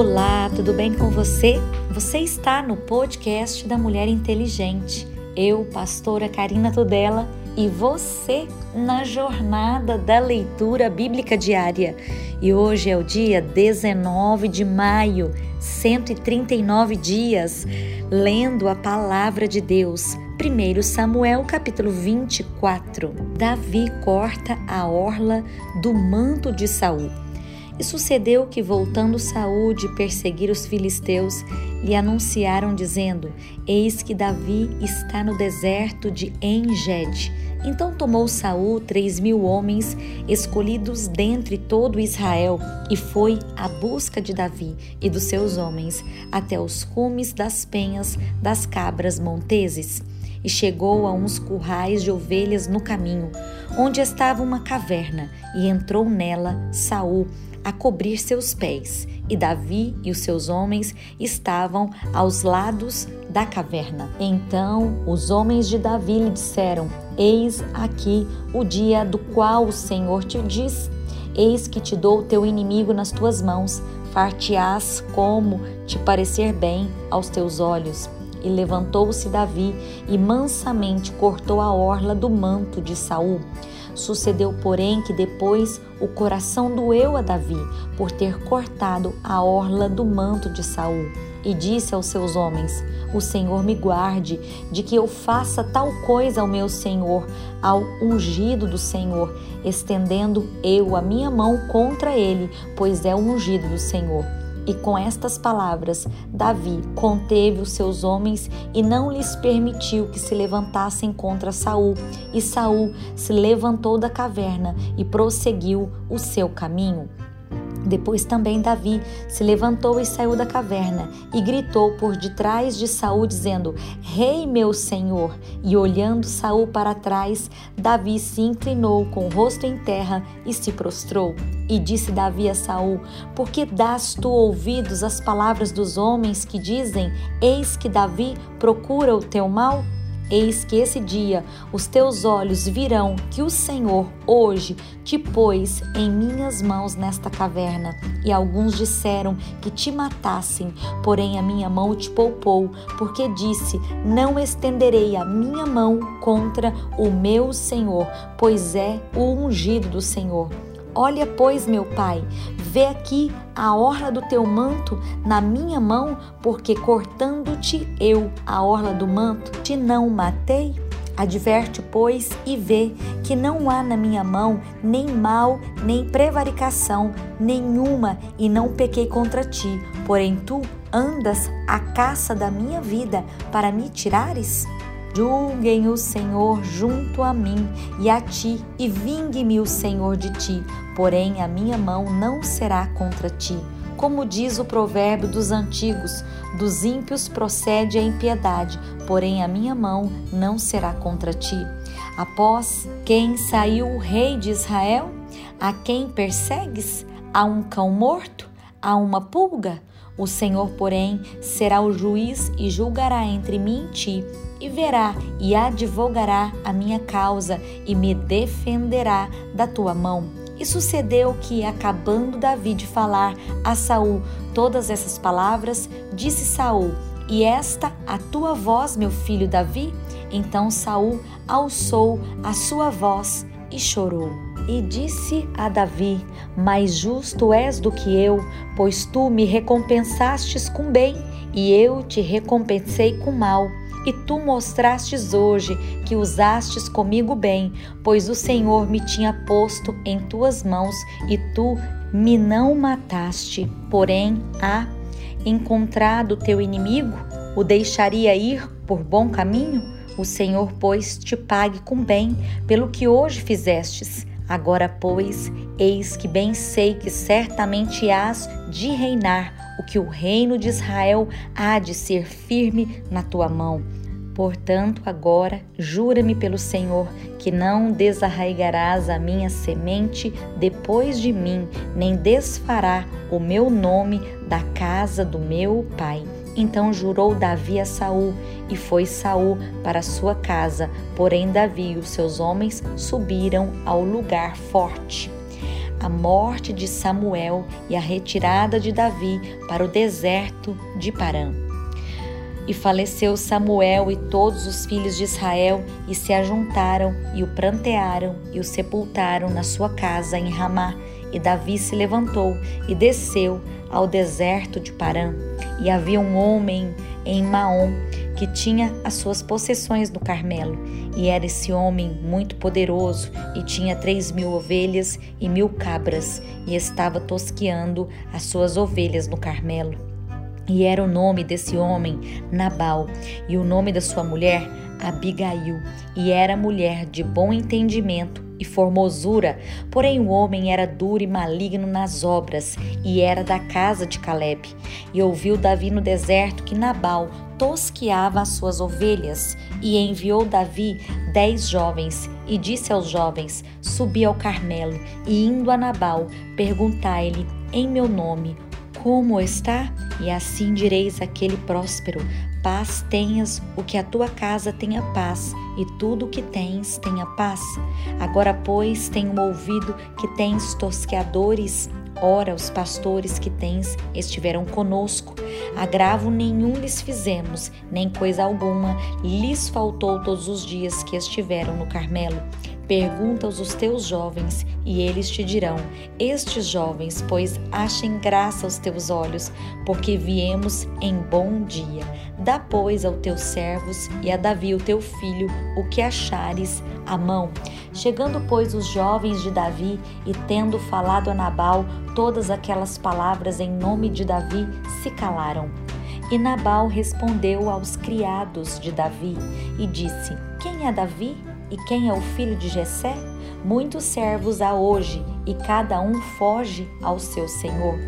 Olá, tudo bem com você? Você está no podcast da Mulher Inteligente. Eu, pastora Karina Tudela, e você na jornada da leitura bíblica diária. E hoje é o dia 19 de maio, 139 dias, lendo a palavra de Deus. 1 Samuel capítulo 24. Davi corta a orla do manto de Saul. E sucedeu que, voltando Saul de perseguir os filisteus, lhe anunciaram, dizendo: Eis que Davi está no deserto de Enged. Então tomou Saul três mil homens, escolhidos dentre todo Israel, e foi à busca de Davi e dos seus homens, até os cumes das penhas das cabras monteses. E chegou a uns currais de ovelhas no caminho, onde estava uma caverna, e entrou nela Saul a cobrir seus pés, e Davi e os seus homens estavam aos lados da caverna. Então os homens de Davi lhe disseram: Eis aqui o dia do qual o Senhor te diz: Eis que te dou o teu inimigo nas tuas mãos, far-te-ás como te parecer bem aos teus olhos. E levantou-se Davi e mansamente cortou a orla do manto de Saul. Sucedeu, porém, que depois o coração doeu a Davi por ter cortado a orla do manto de Saul. E disse aos seus homens: O Senhor me guarde de que eu faça tal coisa ao meu Senhor, ao ungido do Senhor, estendendo eu a minha mão contra ele, pois é o ungido do Senhor. E com estas palavras, Davi conteve os seus homens e não lhes permitiu que se levantassem contra Saul. E Saul se levantou da caverna e prosseguiu o seu caminho. Depois também Davi se levantou e saiu da caverna e gritou por detrás de Saul dizendo: Rei meu senhor! E olhando Saul para trás, Davi se inclinou com o rosto em terra e se prostrou. E disse Davi a Saul: Por que das tu ouvidos às palavras dos homens que dizem: Eis que Davi procura o teu mal? Eis que esse dia os teus olhos virão que o Senhor hoje te pôs em minhas mãos nesta caverna. E alguns disseram que te matassem, porém a minha mão te poupou, porque disse: Não estenderei a minha mão contra o meu Senhor, pois é o ungido do Senhor. Olha, pois, meu pai, vê aqui a orla do teu manto na minha mão, porque cortando-te eu a orla do manto, te não matei? Adverte, pois, e vê que não há na minha mão nem mal, nem prevaricação nenhuma, e não pequei contra ti. Porém, tu andas à caça da minha vida para me tirares? Julguem o Senhor junto a mim e a ti, e vingue-me o Senhor de ti, porém a minha mão não será contra ti. Como diz o provérbio dos antigos, dos ímpios procede a impiedade, porém a minha mão não será contra ti. Após quem saiu o rei de Israel? A quem persegues? A um cão morto? A uma pulga? O Senhor, porém, será o juiz e julgará entre mim e ti e verá e advogará a minha causa e me defenderá da tua mão. E sucedeu que, acabando Davi de falar a Saul todas essas palavras, disse Saul: E esta a tua voz, meu filho Davi? Então Saul alçou a sua voz e chorou. E disse a Davi: Mais justo és do que eu, pois tu me recompensastes com bem, e eu te recompensei com mal. E tu mostrastes hoje que usastes comigo bem, pois o Senhor me tinha posto em tuas mãos e tu me não mataste. Porém, há encontrado teu inimigo, o deixaria ir por bom caminho? O Senhor, pois, te pague com bem pelo que hoje fizestes. Agora, pois, eis que bem sei que certamente hás de reinar o que o reino de Israel há de ser firme na tua mão. Portanto, agora, jura-me pelo Senhor que não desarraigarás a minha semente depois de mim, nem desfará o meu nome da casa do meu pai. Então jurou Davi a Saul, e foi Saul para sua casa, porém Davi e os seus homens subiram ao lugar forte. a morte de Samuel e a retirada de Davi para o deserto de Parã. E faleceu Samuel e todos os filhos de Israel, e se ajuntaram e o prantearam e o sepultaram na sua casa em Ramá. E Davi se levantou e desceu ao deserto de Parã. E havia um homem em Maom que tinha as suas possessões no Carmelo. E era esse homem muito poderoso e tinha três mil ovelhas e mil cabras, e estava tosqueando as suas ovelhas no Carmelo. E era o nome desse homem Nabal, e o nome da sua mulher Abigail, e era mulher de bom entendimento e formosura, porém o homem era duro e maligno nas obras, e era da casa de Caleb. E ouviu Davi no deserto que Nabal tosqueava as suas ovelhas, e enviou Davi dez jovens, e disse aos jovens: Subi ao Carmelo, e indo a Nabal, perguntai-lhe em meu nome como está? E assim direis àquele próspero: Paz tenhas, o que a tua casa tenha paz, e tudo o que tens tenha paz. Agora, pois, tenho ouvido que tens tosqueadores. Ora, os pastores que tens estiveram conosco. Agravo nenhum lhes fizemos, nem coisa alguma lhes faltou todos os dias que estiveram no Carmelo. Pergunta-os os teus jovens, e eles te dirão: Estes jovens, pois achem graça aos teus olhos, porque viemos em bom dia. Dá, pois, aos teus servos e a Davi, o teu filho, o que achares à mão. Chegando, pois, os jovens de Davi e tendo falado a Nabal todas aquelas palavras em nome de Davi, se calaram. E Nabal respondeu aos criados de Davi e disse: Quem é Davi? E quem é o filho de Jessé? Muitos servos há hoje, e cada um foge ao seu senhor.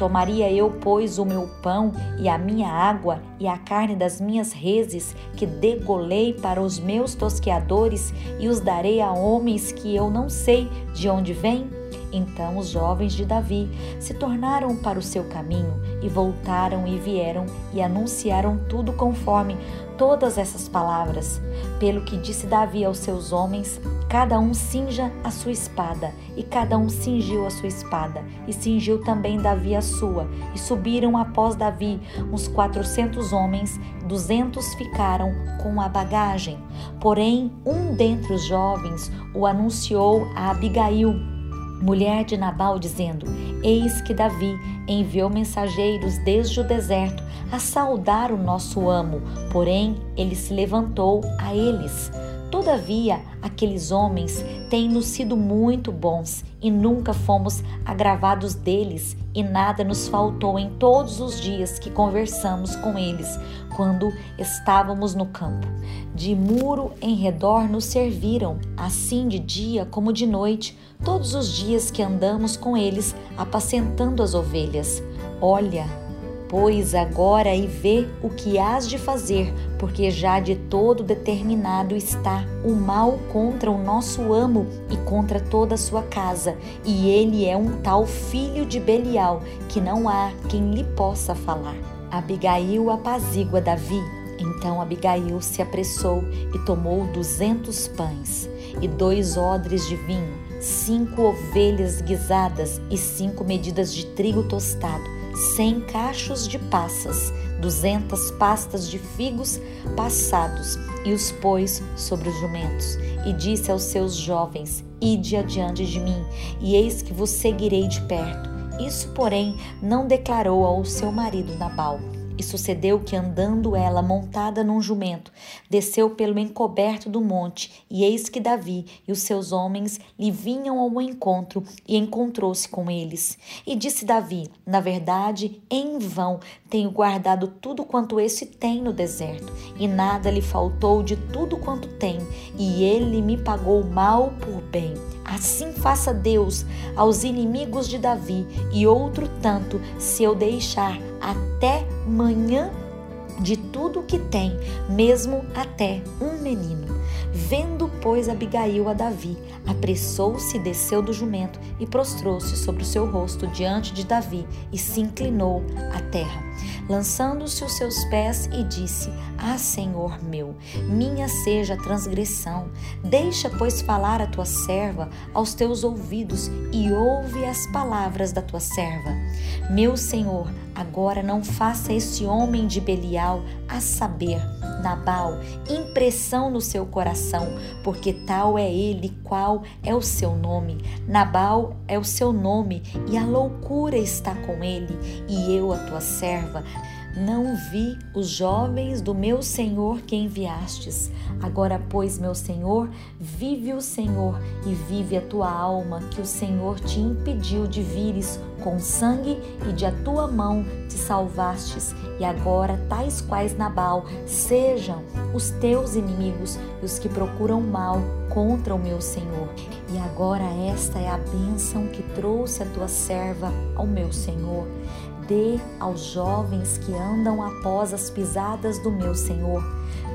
Tomaria eu, pois, o meu pão e a minha água e a carne das minhas reses, que degolei para os meus tosqueadores, e os darei a homens que eu não sei de onde vêm? Então os jovens de Davi se tornaram para o seu caminho e voltaram e vieram e anunciaram tudo conforme todas essas palavras. Pelo que disse Davi aos seus homens: Cada um cinja a sua espada, e cada um cingiu a sua espada, e cingiu também Davi a sua, e subiram após Davi uns quatrocentos homens, duzentos ficaram com a bagagem. Porém, um dentre os jovens o anunciou a Abigail, mulher de Nabal, dizendo: Eis que Davi enviou mensageiros desde o deserto a saudar o nosso amo, porém ele se levantou a eles. Todavia, aqueles homens têm-nos sido muito bons e nunca fomos agravados deles, e nada nos faltou em todos os dias que conversamos com eles, quando estávamos no campo. De muro em redor nos serviram, assim de dia como de noite, todos os dias que andamos com eles, apacentando as ovelhas. Olha, pois, agora e vê o que hás de fazer, porque já de todo determinado está o mal contra o nosso amo e contra toda a sua casa, e ele é um tal filho de Belial que não há quem lhe possa falar. Abigail apazigua Davi. Então Abigail se apressou e tomou duzentos pães e dois odres de vinho, cinco ovelhas guisadas e cinco medidas de trigo tostado cem cachos de passas, duzentas pastas de figos passados, e os pôs sobre os jumentos. E disse aos seus jovens: Ide adiante de mim, e eis que vos seguirei de perto. Isso, porém, não declarou ao seu marido Nabal. E sucedeu que, andando ela montada num jumento, desceu pelo encoberto do monte, e eis que Davi e os seus homens lhe vinham ao encontro, e encontrou-se com eles. E disse Davi: Na verdade, em vão tenho guardado tudo quanto esse tem no deserto, e nada lhe faltou de tudo quanto tem, e ele me pagou mal por bem. Assim faça Deus aos inimigos de Davi, e outro tanto, se eu deixar até manhã de tudo o que tem, mesmo até um menino. Vendo, pois, Abigail a Davi, apressou-se desceu do jumento e prostrou-se sobre o seu rosto diante de Davi e se inclinou à terra lançando-se os seus pés e disse: Ah, Senhor meu, minha seja a transgressão. Deixa, pois, falar a tua serva aos teus ouvidos e ouve as palavras da tua serva. Meu Senhor, agora não faça esse homem de Belial, a saber, Nabal, impressão no seu coração, porque tal é ele, qual é o seu nome. Nabal é o seu nome e a loucura está com ele, e eu, a tua serva, não vi os jovens do meu Senhor que enviastes. Agora, pois, meu Senhor, vive o Senhor e vive a tua alma, que o Senhor te impediu de vires com sangue e de a tua mão te salvastes. E agora, tais quais Nabal, sejam os teus inimigos e os que procuram mal contra o meu Senhor. E agora, esta é a bênção que trouxe a tua serva ao meu Senhor dê aos jovens que andam após as pisadas do meu Senhor.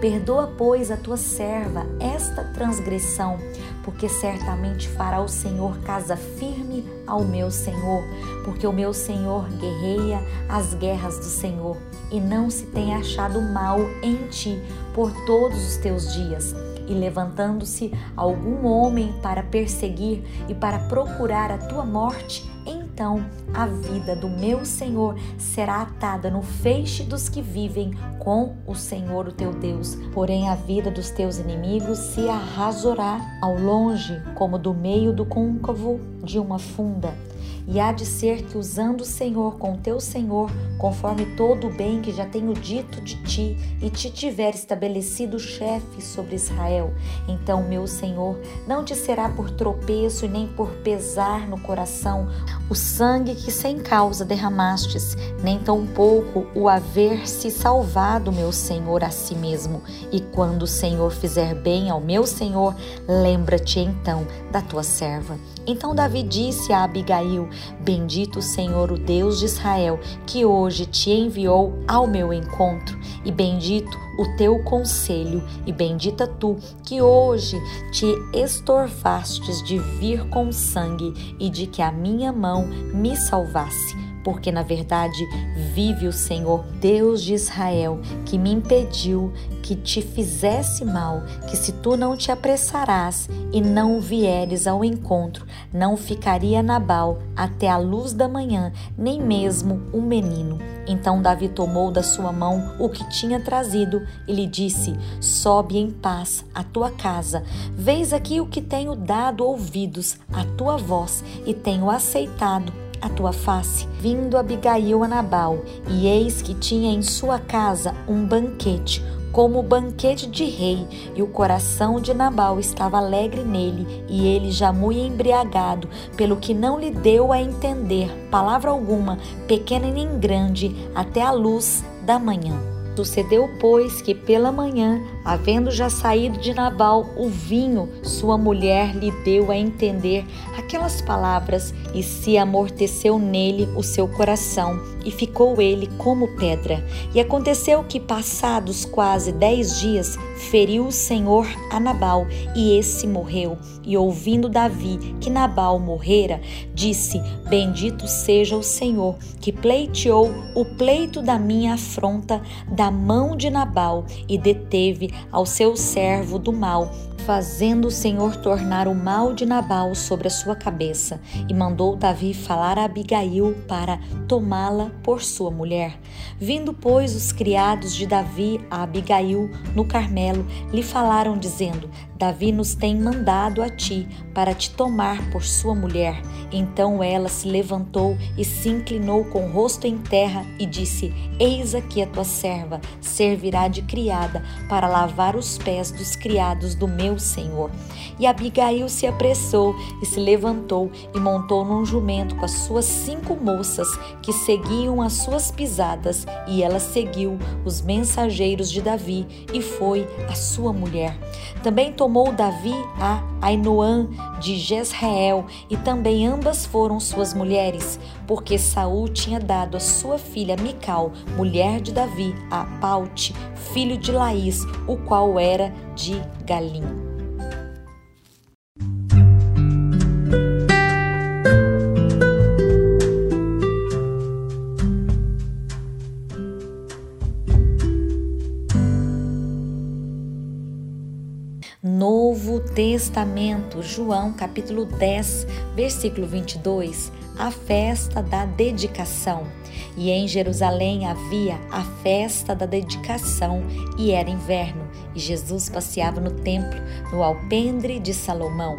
Perdoa, pois, a tua serva esta transgressão, porque certamente fará o Senhor casa firme ao meu Senhor, porque o meu Senhor guerreia as guerras do Senhor, e não se tem achado mal em ti por todos os teus dias. E levantando-se algum homem para perseguir e para procurar a tua morte, então a vida do meu Senhor será atada no feixe dos que vivem com o Senhor, o teu Deus. Porém, a vida dos teus inimigos se arrasorá ao longe, como do meio do côncavo de uma funda. E há de ser que, usando o Senhor com teu Senhor, conforme todo o bem que já tenho dito de ti, e te tiver estabelecido chefe sobre Israel, então, meu Senhor, não te será por tropeço e nem por pesar no coração o sangue que sem causa derramastes, nem tampouco o haver se salvado, meu Senhor, a si mesmo. E quando o Senhor fizer bem ao meu Senhor, lembra-te então da tua serva. Então Davi disse a Abigail: Bendito o Senhor, o Deus de Israel, que hoje te enviou ao meu encontro, e bendito o teu conselho, e bendita tu, que hoje te estorvastes de vir com sangue e de que a minha mão me salvasse porque na verdade vive o Senhor Deus de Israel, que me impediu que te fizesse mal, que se tu não te apressarás e não vieres ao encontro, não ficaria Nabal até a luz da manhã, nem mesmo um menino. Então Davi tomou da sua mão o que tinha trazido e lhe disse: Sobe em paz à tua casa. Veis aqui o que tenho dado ouvidos à tua voz e tenho aceitado a tua face. Vindo Abigail a Nabal, e eis que tinha em sua casa um banquete, como banquete de rei, e o coração de Nabal estava alegre nele, e ele já muito embriagado, pelo que não lhe deu a entender palavra alguma, pequena nem grande, até a luz da manhã. Sucedeu, pois, que pela manhã, havendo já saído de Nabal o vinho, sua mulher lhe deu a entender aquelas palavras e se amorteceu nele o seu coração e ficou ele como pedra. E aconteceu que, passados quase dez dias, feriu o Senhor a Nabal e esse morreu. E ouvindo Davi que Nabal morrera, disse: Bendito seja o Senhor, que pleiteou o pleito da minha afronta da mão de Nabal e deteve ao seu servo do mal fazendo o Senhor tornar o mal de Nabal sobre a sua cabeça, e mandou Davi falar a Abigail para tomá-la por sua mulher. Vindo, pois, os criados de Davi a Abigail no Carmelo, lhe falaram, dizendo: Davi nos tem mandado a ti para te tomar por sua mulher. Então ela se levantou e se inclinou com o rosto em terra e disse: Eis aqui a tua serva, servirá de criada para lavar os pés dos criados do meu Senhor. E Abigail se apressou e se levantou e montou num jumento com as suas cinco moças que seguiam as suas pisadas, e ela seguiu os mensageiros de Davi e foi a sua mulher. Também tomou Davi a Ainoã de Jezreel, e também ambas foram suas mulheres, porque Saul tinha dado a sua filha Mical, mulher de Davi, a Paute, filho de Laís, o qual era de Galim. Novo Testamento, João capítulo 10, versículo 22 a festa da dedicação. E em Jerusalém havia a festa da dedicação, e era inverno, e Jesus passeava no templo, no alpendre de Salomão.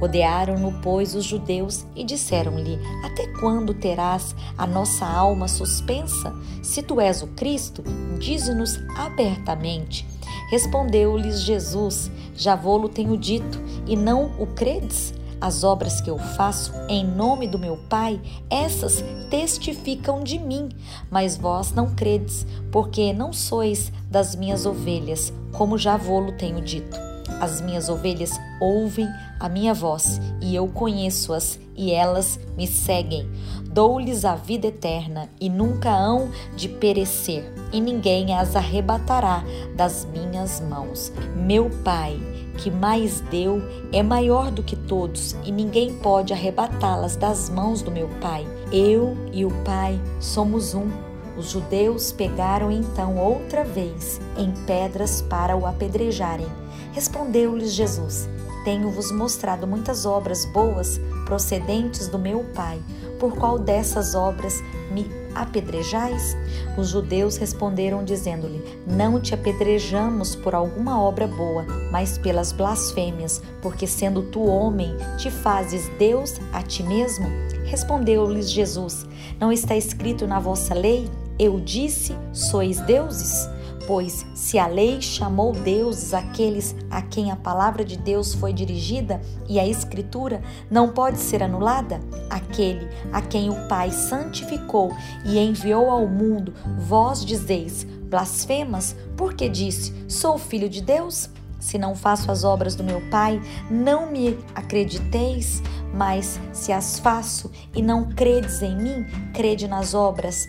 Rodearam-no, pois, os judeus e disseram-lhe: Até quando terás a nossa alma suspensa? Se tu és o Cristo, dize-nos abertamente. Respondeu-lhes Jesus: Já vou-lo tenho dito, e não o credes? As obras que eu faço em nome do meu Pai, essas testificam de mim, mas vós não credes, porque não sois das minhas ovelhas, como já vou-lo tenho dito. As minhas ovelhas ouvem a minha voz, e eu conheço-as, e elas me seguem. Dou-lhes a vida eterna, e nunca hão de perecer, e ninguém as arrebatará das minhas mãos. Meu Pai, que mais deu, é maior do que todos, e ninguém pode arrebatá-las das mãos do meu Pai. Eu e o Pai somos um. Os judeus pegaram então outra vez em pedras para o apedrejarem. Respondeu-lhes Jesus: Tenho-vos mostrado muitas obras boas procedentes do meu Pai. Por qual dessas obras me apedrejais? Os judeus responderam, dizendo-lhe: Não te apedrejamos por alguma obra boa, mas pelas blasfêmias, porque sendo tu homem, te fazes Deus a ti mesmo? Respondeu-lhes Jesus: Não está escrito na vossa lei? Eu disse: Sois deuses? Pois se a lei chamou deuses aqueles a quem a palavra de Deus foi dirigida e a Escritura não pode ser anulada, aquele a quem o Pai santificou e enviou ao mundo, vós dizeis, blasfemas, porque disse: Sou filho de Deus? Se não faço as obras do meu Pai, não me acrediteis, mas se as faço e não credes em mim, crede nas obras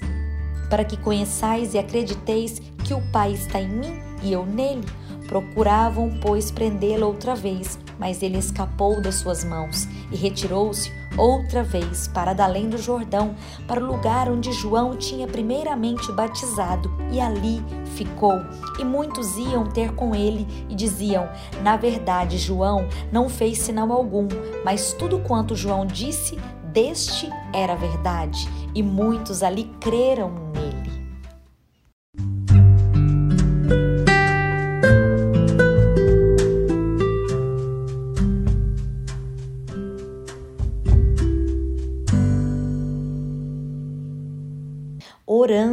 para que conheçais e acrediteis que o Pai está em mim e eu nele. Procuravam, pois, prendê-lo outra vez, mas ele escapou das suas mãos e retirou-se outra vez para além do Jordão, para o lugar onde João tinha primeiramente batizado, e ali ficou. E muitos iam ter com ele e diziam: Na verdade, João não fez sinal algum, mas tudo quanto João disse, deste era verdade, e muitos ali creram nele.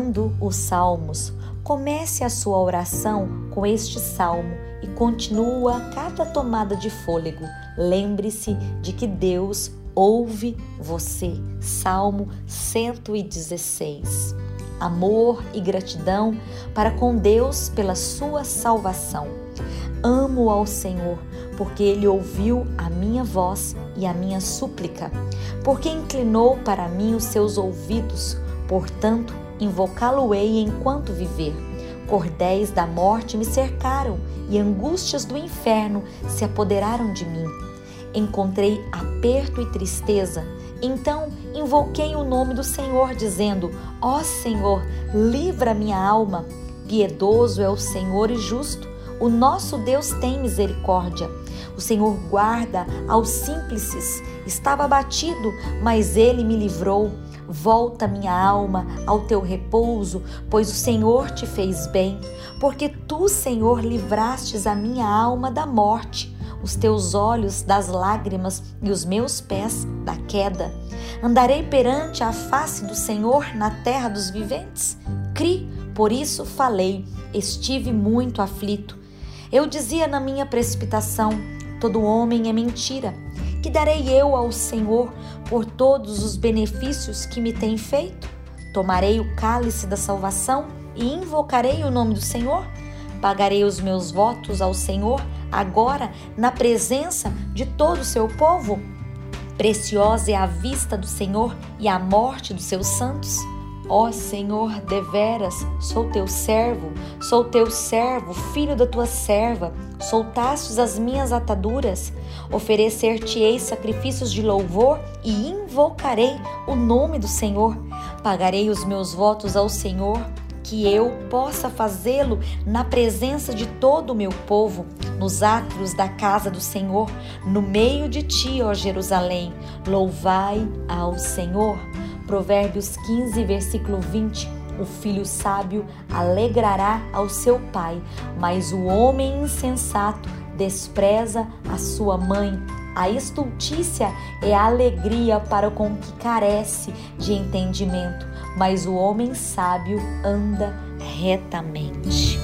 Orando os salmos. Comece a sua oração com este salmo e continua cada tomada de fôlego. Lembre-se de que Deus ouve você. Salmo 116. Amor e gratidão para com Deus pela sua salvação. Amo ao Senhor, porque ele ouviu a minha voz e a minha súplica, porque inclinou para mim os seus ouvidos. Portanto, invocá-lo-ei enquanto viver. Cordéis da morte me cercaram e angústias do inferno se apoderaram de mim encontrei aperto e tristeza. Então invoquei o nome do Senhor, dizendo: Ó oh, Senhor, livra minha alma. Piedoso é o Senhor e justo. O nosso Deus tem misericórdia. O Senhor guarda aos simples. Estava abatido, mas ele me livrou. Volta minha alma ao teu repouso, pois o Senhor te fez bem, porque tu, Senhor, livrastes a minha alma da morte os teus olhos das lágrimas e os meus pés da queda. Andarei perante a face do Senhor na terra dos viventes? Cri, por isso falei, estive muito aflito. Eu dizia na minha precipitação: todo homem é mentira. Que darei eu ao Senhor por todos os benefícios que me tem feito? Tomarei o cálice da salvação e invocarei o nome do Senhor? Pagarei os meus votos ao Senhor agora na presença de todo o seu povo? Preciosa é a vista do Senhor e a morte dos seus santos. Ó Senhor, deveras, sou teu servo, sou teu servo, filho da tua serva. Soltastes as minhas ataduras. Oferecer-te-ei sacrifícios de louvor e invocarei o nome do Senhor. Pagarei os meus votos ao Senhor que eu possa fazê-lo na presença de todo o meu povo, nos átrios da casa do Senhor, no meio de ti, ó Jerusalém. Louvai ao Senhor. Provérbios 15, versículo 20. O filho sábio alegrará ao seu pai, mas o homem insensato despreza a sua mãe. A estultícia é a alegria para com que carece de entendimento, mas o homem sábio anda retamente.